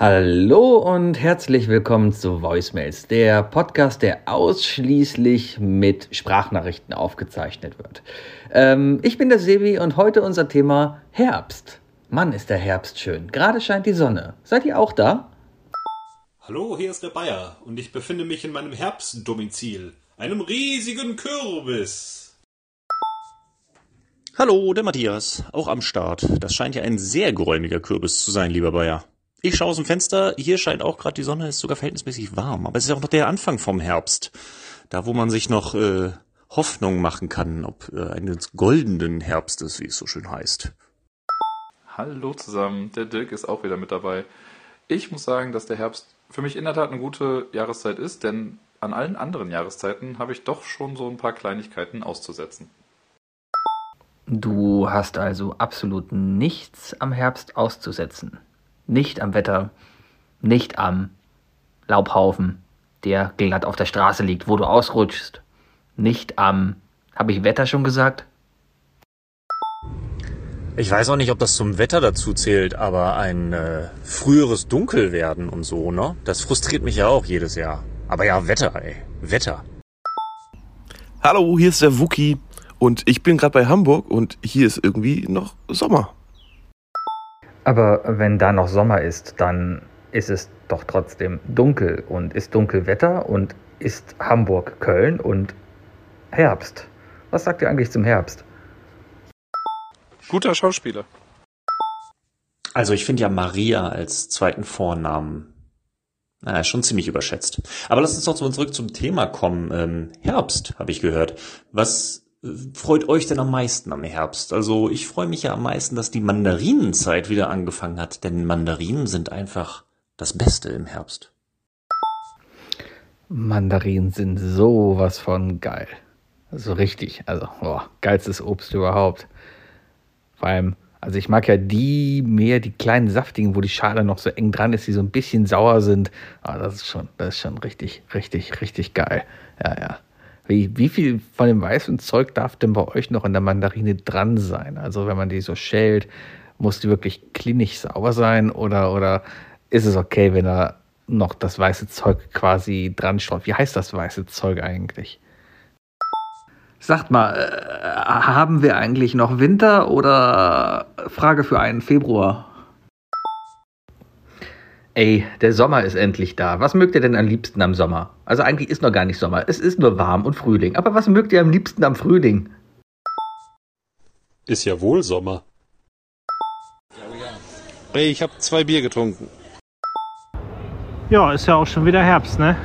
Hallo und herzlich willkommen zu Voicemails, der Podcast, der ausschließlich mit Sprachnachrichten aufgezeichnet wird. Ähm, ich bin der Sebi und heute unser Thema Herbst. Mann, ist der Herbst schön. Gerade scheint die Sonne. Seid ihr auch da? Hallo, hier ist der Bayer und ich befinde mich in meinem Herbstdomizil, einem riesigen Kürbis. Hallo, der Matthias, auch am Start. Das scheint ja ein sehr geräumiger Kürbis zu sein, lieber Bayer. Ich schaue aus dem Fenster, hier scheint auch gerade die Sonne, ist sogar verhältnismäßig warm, aber es ist ja auch noch der Anfang vom Herbst. Da, wo man sich noch äh, Hoffnung machen kann, ob äh, eines goldenen Herbstes, wie es so schön heißt. Hallo zusammen, der Dirk ist auch wieder mit dabei. Ich muss sagen, dass der Herbst für mich in der Tat eine gute Jahreszeit ist, denn an allen anderen Jahreszeiten habe ich doch schon so ein paar Kleinigkeiten auszusetzen. Du hast also absolut nichts am Herbst auszusetzen nicht am Wetter, nicht am Laubhaufen, der glatt auf der Straße liegt, wo du ausrutschst, nicht am, habe ich Wetter schon gesagt? Ich weiß auch nicht, ob das zum Wetter dazu zählt, aber ein äh, früheres Dunkelwerden und so, ne? Das frustriert mich ja auch jedes Jahr. Aber ja, Wetter, ey. Wetter. Hallo, hier ist der Wookie und ich bin gerade bei Hamburg und hier ist irgendwie noch Sommer. Aber wenn da noch Sommer ist, dann ist es doch trotzdem dunkel und ist Dunkelwetter und ist Hamburg Köln und Herbst. Was sagt ihr eigentlich zum Herbst? Guter Schauspieler. Also ich finde ja Maria als zweiten Vornamen naja, schon ziemlich überschätzt. Aber lass uns doch zurück zum Thema kommen. Ähm, Herbst, habe ich gehört. Was freut euch denn am meisten am Herbst? Also ich freue mich ja am meisten, dass die Mandarinenzeit wieder angefangen hat, denn Mandarinen sind einfach das Beste im Herbst. Mandarinen sind sowas von geil. So richtig, also boah, geilstes Obst überhaupt. Vor allem, also ich mag ja die mehr, die kleinen saftigen, wo die Schale noch so eng dran ist, die so ein bisschen sauer sind. Aber ah, das ist schon, das ist schon richtig, richtig, richtig geil. Ja, ja. Wie, wie viel von dem weißen Zeug darf denn bei euch noch in der Mandarine dran sein? Also wenn man die so schält, muss die wirklich klinisch sauber sein oder, oder ist es okay, wenn da noch das weiße Zeug quasi dran streut? Wie heißt das weiße Zeug eigentlich? Sagt mal, äh, haben wir eigentlich noch Winter oder Frage für einen Februar? Ey, der Sommer ist endlich da. Was mögt ihr denn am liebsten am Sommer? Also eigentlich ist noch gar nicht Sommer. Es ist nur warm und Frühling. Aber was mögt ihr am liebsten am Frühling? Ist ja wohl Sommer. Ey, ich habe zwei Bier getrunken. Ja, ist ja auch schon wieder Herbst, ne?